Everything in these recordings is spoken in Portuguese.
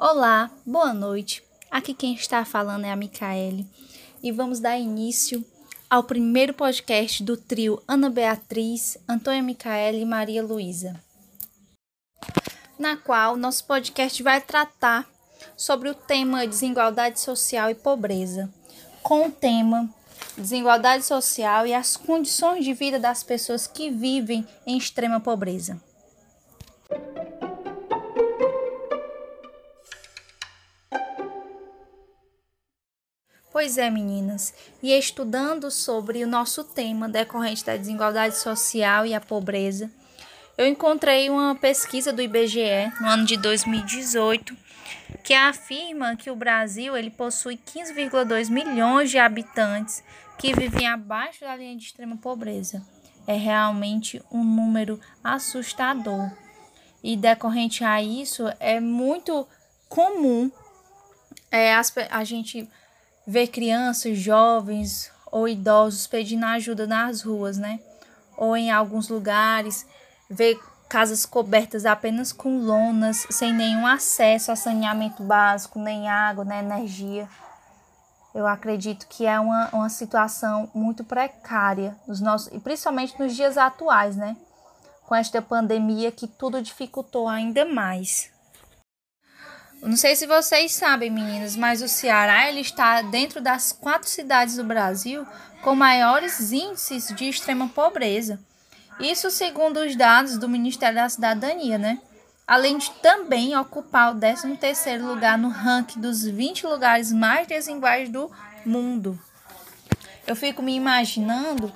Olá, boa noite. Aqui quem está falando é a Micaele e vamos dar início ao primeiro podcast do trio Ana Beatriz, Antônia Micaele e Maria Luísa, na qual nosso podcast vai tratar sobre o tema desigualdade social e pobreza, com o tema desigualdade social e as condições de vida das pessoas que vivem em extrema pobreza. Pois é, meninas, e estudando sobre o nosso tema decorrente da desigualdade social e a pobreza, eu encontrei uma pesquisa do IBGE no ano de 2018 que afirma que o Brasil ele possui 15,2 milhões de habitantes que vivem abaixo da linha de extrema pobreza. É realmente um número assustador. E decorrente a isso, é muito comum é, a gente ver crianças, jovens ou idosos pedindo ajuda nas ruas, né? Ou em alguns lugares, ver casas cobertas apenas com lonas, sem nenhum acesso a saneamento básico, nem água, nem energia. Eu acredito que é uma, uma situação muito precária, nos nossos, e principalmente nos dias atuais, né? Com esta pandemia que tudo dificultou ainda mais. Não sei se vocês sabem, meninas, mas o Ceará ele está dentro das quatro cidades do Brasil com maiores índices de extrema pobreza. Isso segundo os dados do Ministério da Cidadania, né? Além de também ocupar o 13º lugar no ranking dos 20 lugares mais desiguais do mundo. Eu fico me imaginando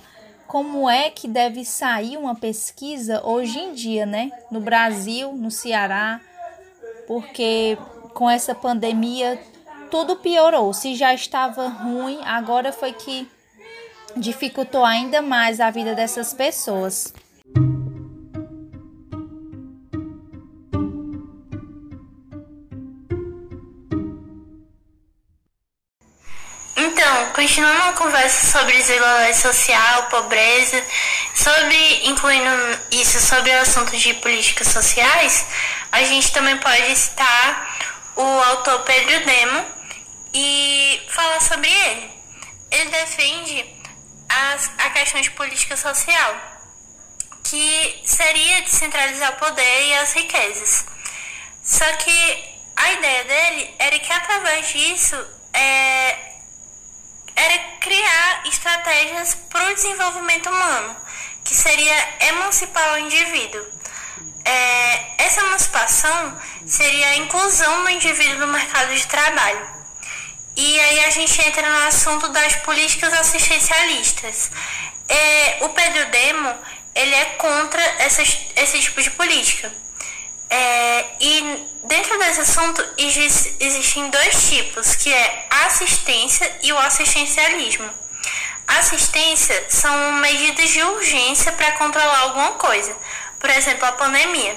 como é que deve sair uma pesquisa hoje em dia, né? No Brasil, no Ceará, porque com essa pandemia tudo piorou. Se já estava ruim, agora foi que dificultou ainda mais a vida dessas pessoas. Continuando a conversa sobre desigualdade social, pobreza, sobre incluindo isso sobre o assunto de políticas sociais, a gente também pode citar o autor Pedro Demo e falar sobre ele. Ele defende as, a questão de política social, que seria descentralizar o poder e as riquezas. Só que a ideia dele era que através disso é, era criar estratégias para o desenvolvimento humano, que seria emancipar o indivíduo. É, essa emancipação seria a inclusão do indivíduo no mercado de trabalho. E aí a gente entra no assunto das políticas assistencialistas. É, o Pedro Demo ele é contra essas, esse tipo de política. É, e dentro desse assunto existem dois tipos, que é a assistência e o assistencialismo. Assistência são medidas de urgência para controlar alguma coisa por exemplo, a pandemia.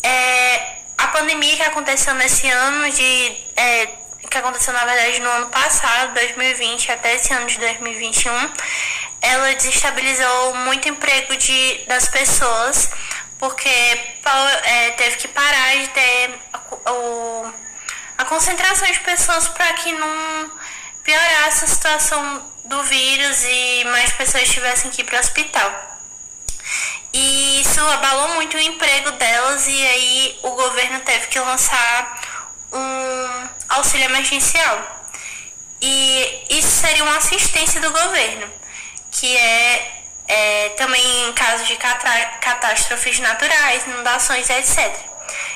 É, a pandemia que aconteceu nesse ano de. É, que aconteceu na verdade no ano passado, 2020, até esse ano de 2021, ela desestabilizou muito o emprego de, das pessoas, porque é, teve que parar de ter o, a concentração de pessoas para que não piorasse a situação do vírus e mais pessoas tivessem que ir para o hospital. E isso abalou muito o emprego delas e aí o governo teve que lançar um auxílio emergencial. E isso seria uma assistência do governo, que é, é também em caso de catástrofes naturais, inundações, etc.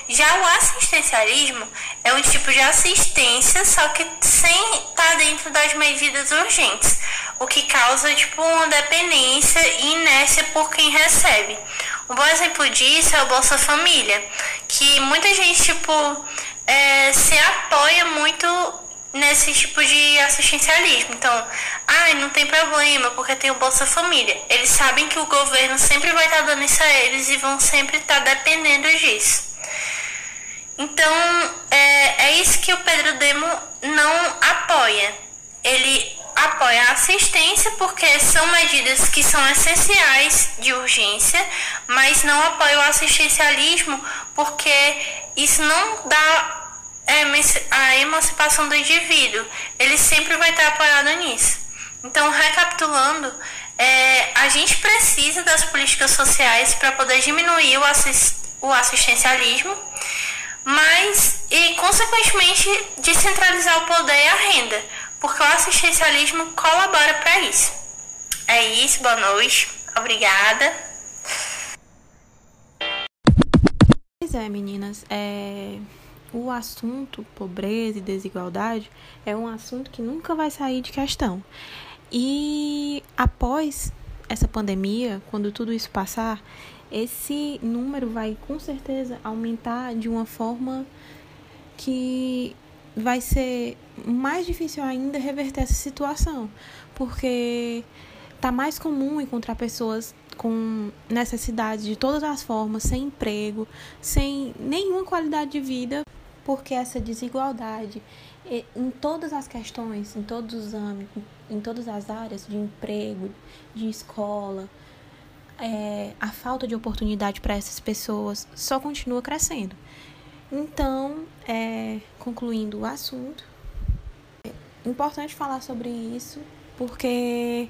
Já o assistencialismo é um tipo de assistência, só que sem estar dentro das medidas urgentes o que causa tipo uma dependência e inércia por quem recebe. Um bom exemplo disso é o Bolsa Família, que muita gente tipo é, se apoia muito nesse tipo de assistencialismo. Então, ai, ah, não tem problema porque tem o Bolsa Família. Eles sabem que o governo sempre vai estar dando isso a eles e vão sempre estar dependendo disso. Então, é, é isso que o Pedro Demo não apoia. Ele apoia a assistência porque são medidas que são essenciais de urgência, mas não apoia o assistencialismo porque isso não dá a emancipação do indivíduo. Ele sempre vai estar apoiado nisso. Então, recapitulando, é, a gente precisa das políticas sociais para poder diminuir o, assist, o assistencialismo, mas e consequentemente descentralizar o poder e a renda, porque o assistencialismo colabora para isso. É isso, boa noite, obrigada. Pois é, meninas, é o assunto pobreza e desigualdade é um assunto que nunca vai sair de questão. E após essa pandemia, quando tudo isso passar, esse número vai com certeza aumentar de uma forma que vai ser mais difícil ainda reverter essa situação, porque tá mais comum encontrar pessoas com necessidade de todas as formas, sem emprego, sem nenhuma qualidade de vida porque essa desigualdade em todas as questões, em todos os âmbitos, em todas as áreas de emprego, de escola, é, a falta de oportunidade para essas pessoas só continua crescendo. Então, é, concluindo o assunto, é importante falar sobre isso porque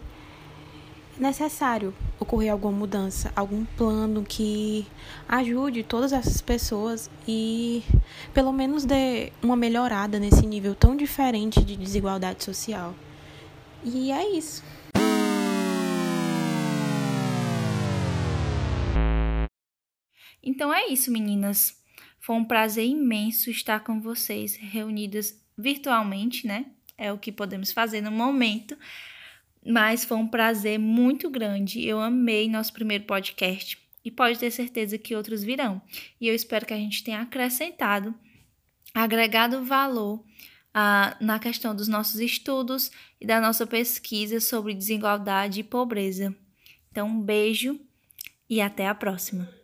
necessário ocorrer alguma mudança, algum plano que ajude todas essas pessoas e pelo menos dê uma melhorada nesse nível tão diferente de desigualdade social. E é isso. Então é isso, meninas. Foi um prazer imenso estar com vocês reunidas virtualmente, né? É o que podemos fazer no momento mas foi um prazer muito grande. Eu amei nosso primeiro podcast e pode ter certeza que outros virão. E eu espero que a gente tenha acrescentado, agregado valor ah, na questão dos nossos estudos e da nossa pesquisa sobre desigualdade e pobreza. Então, um beijo e até a próxima.